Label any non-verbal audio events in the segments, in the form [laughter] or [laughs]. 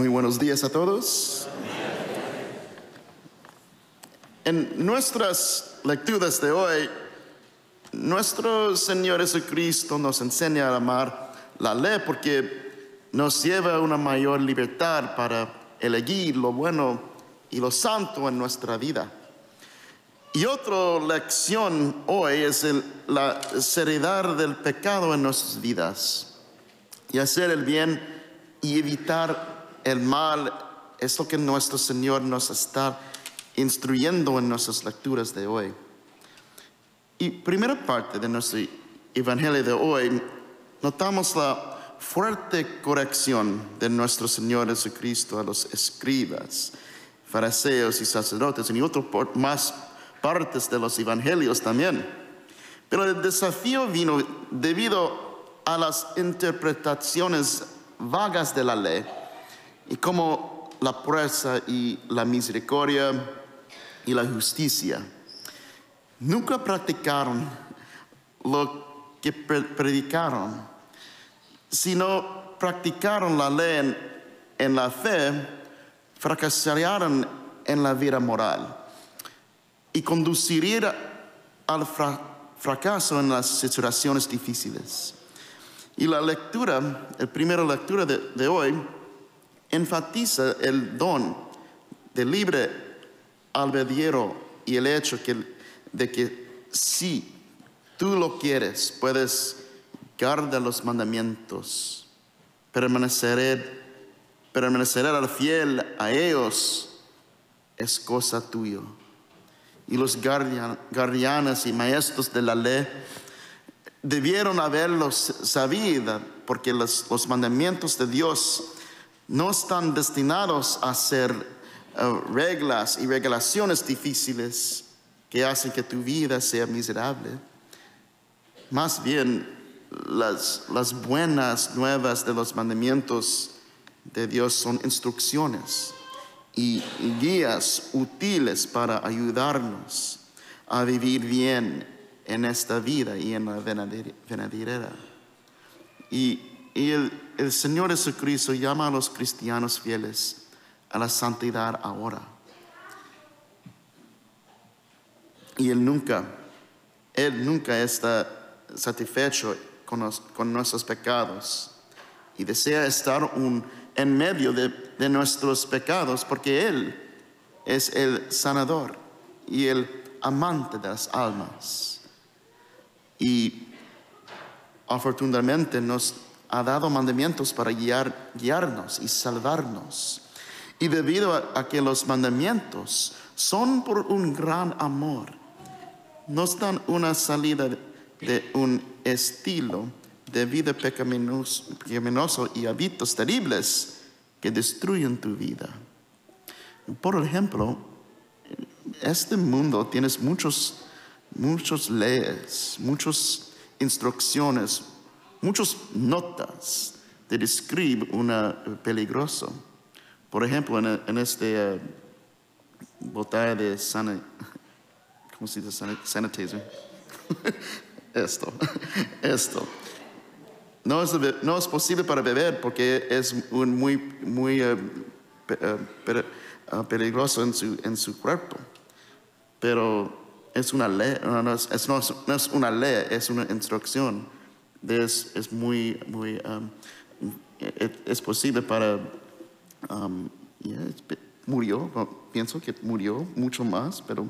Muy buenos días a todos. En nuestras lecturas de hoy, nuestro Señor Jesucristo nos enseña a amar la ley porque nos lleva a una mayor libertad para elegir lo bueno y lo santo en nuestra vida. Y otra lección hoy es la seriedad del pecado en nuestras vidas y hacer el bien y evitar el mal es lo que nuestro Señor nos está instruyendo en nuestras lecturas de hoy. Y primera parte de nuestro Evangelio de hoy, notamos la fuerte corrección de nuestro Señor Jesucristo a los escribas, fariseos y sacerdotes, y otras más partes de los evangelios también. Pero el desafío vino debido a las interpretaciones vagas de la ley y como la pureza y la misericordia y la justicia nunca practicaron lo que predicaron, sino practicaron la ley en, la fe, fracasarían en la vida moral y conduciría al fracaso en las situaciones difíciles. Y la lectura, la primera lectura de hoy, enfatiza el don de libre albedrío y el hecho de que si tú lo quieres, puedes guardar los mandamientos, permanecer, permanecer al fiel a ellos es cosa tuya. Y los guardianes y maestros de la ley debieron haberlos sabido, porque los mandamientos de Dios no están destinados a ser eh, reglas y regulaciones difíciles que hacen que tu vida sea miserable. Más bien, las, buenas nuevas de los mandamientos de Dios son instrucciones y guías útiles para ayudarnos a vivir bien en esta vida y en la venidera. Y y Señor Jesucristo llama a los cristianos fieles a la santidad ahora. Y Él nunca, Él nunca está satisfecho con, nuestros pecados y desea estar en medio de, de, nuestros pecados porque Él es el sanador y el amante de las almas. Y afortunadamente nos ha dado mandamientos para guiar, guiarnos y salvarnos. Y debido a, que los mandamientos son por un gran amor, nos dan una salida de un estilo de vida pecaminoso, y hábitos terribles que destruyen tu vida. Por ejemplo, este mundo tienes muchos, muchos leyes, muchas instrucciones, muchas notas de describe una peligroso. Por ejemplo, en, este uh, botella de sana, ¿cómo se dice? Sanitizer. [laughs] esto, [laughs] esto. No es, posible para beber porque es un muy, muy uh, peligroso en su, en su cuerpo. Pero es una ley, no es una ley, es una instrucción es, es muy, muy, um, es, posible para, um, murió, pienso que murió mucho más, pero,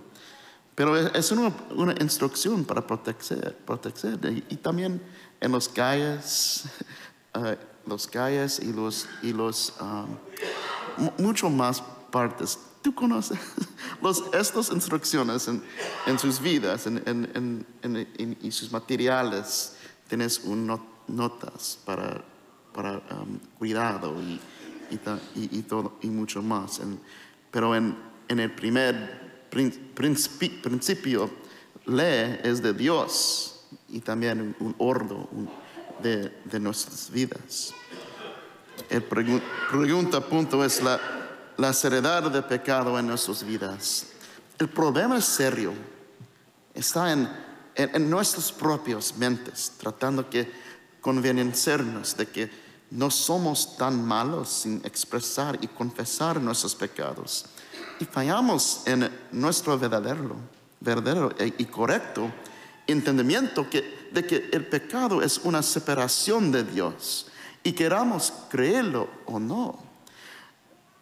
pero es una, una instrucción para proteger, proteger. Y, también en los calles, uh, [laughs] los calles y los, y los um, mucho más partes. Tú conoces [laughs] los, estas instrucciones en, en sus vidas en, en, en, sus materiales tienes un notas para, para um, cuidado y, y, todo, y mucho más. pero en, en, el primer principio, ley es de Dios y también un orden de, de, nuestras vidas. El pregunta punto es la, la seriedad de pecado en nuestras vidas. El problema es serio. Está en en, nuestras propias mentes, tratando que convencernos de que no somos tan malos sin expresar y confesar nuestros pecados. Y fallamos en nuestro verdadero, verdadero y correcto entendimiento que, de que el pecado es una separación de Dios y queramos creerlo o no.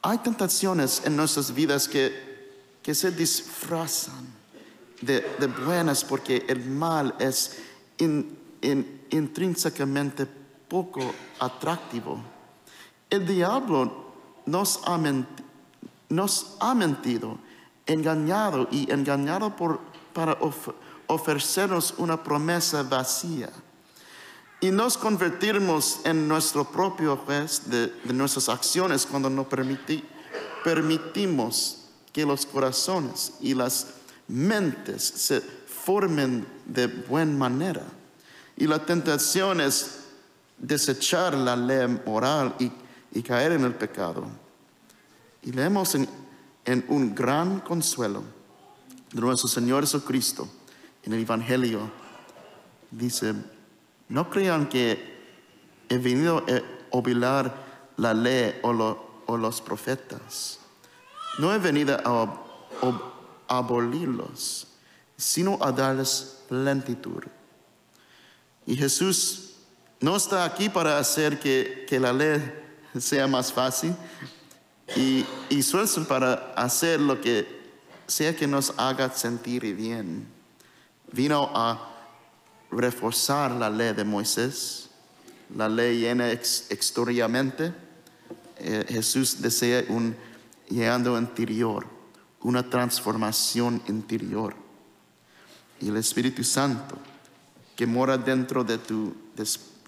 Hay tentaciones en nuestras vidas que, que se disfrazan de, buenas porque el mal es intrínsecamente poco atractivo. El diablo nos ha, mentido, engañado y engañado para ofrecernos una promesa vacía. Y nos convertimos en nuestro propio juez de, nuestras acciones cuando no permitimos que los corazones y las mentes se formen de buena manera. Y la tentación es desechar la ley moral y, caer en el pecado. Y leemos en, un gran consuelo de nuestro Señor Jesucristo en el Evangelio. Dice, no crean que he venido a obligar la ley o, los profetas. No he venido a, abolirlos, sino darles plenitud. Y Jesús no está aquí para hacer que, la ley sea más fácil y, y para hacer lo que sea que nos haga sentir bien. Vino a reforzar la ley de Moisés, la ley llena exteriormente. Eh, Jesús desea un llegando interior, una transformación interior. Y el Espíritu Santo que mora dentro de tu,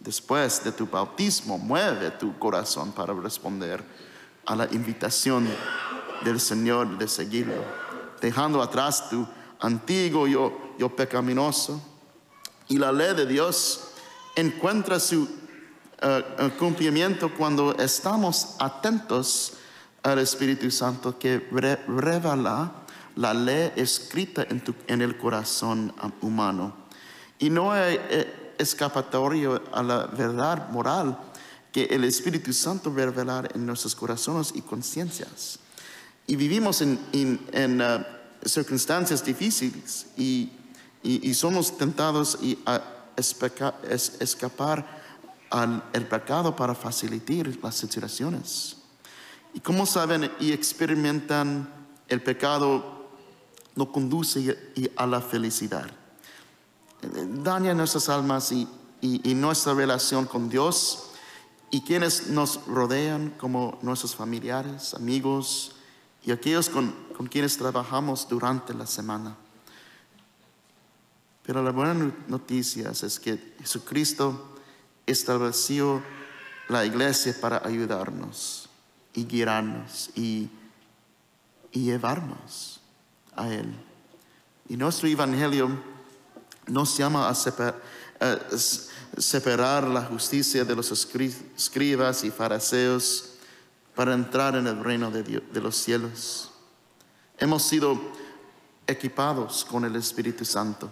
después de tu bautismo, mueve tu corazón para responder a la invitación del Señor de seguirlo, dejando atrás tu antiguo yo, yo pecaminoso y la ley de Dios encuentra su eh, eh, cumplimiento cuando estamos atentos al Espíritu Santo que revela la ley escrita en, el corazón humano. Y no hay eh, escapatorio a la verdad moral que el Espíritu Santo revelar en nuestros corazones y conciencias. Y vivimos en, en, circunstancias difíciles y y, somos tentados a escapar al el pecado para facilitar las situaciones. Y como saben y experimentan, el pecado no conduce a la felicidad. Daña nuestras almas y, nuestra relación con Dios y quienes nos rodean como nuestros familiares, amigos y aquellos con quienes trabajamos durante la semana. Pero la buena noticia es que Jesucristo estableció la iglesia para ayudarnos y guiarnos y, llevarnos a Él. Y nuestro evangelio nos llama a separar, la justicia de los escribas y fariseos para entrar en el reino de, los cielos. Hemos sido equipados con el Espíritu Santo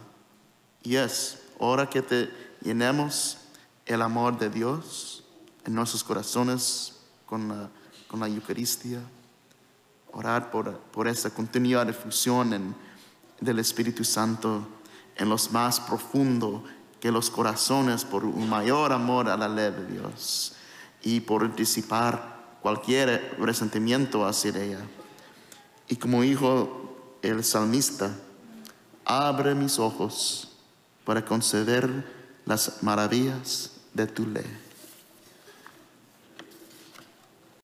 y es hora que te llenemos el amor de Dios en nuestros corazones con la, con la Eucaristía. Orar por, por esta continua difusión del Espíritu Santo en los más profundo que los corazones por un mayor amor a la ley de Dios y por disipar cualquier resentimiento hacia ella. Y como dijo el salmista, abre mis ojos para conceder las maravillas de tu ley.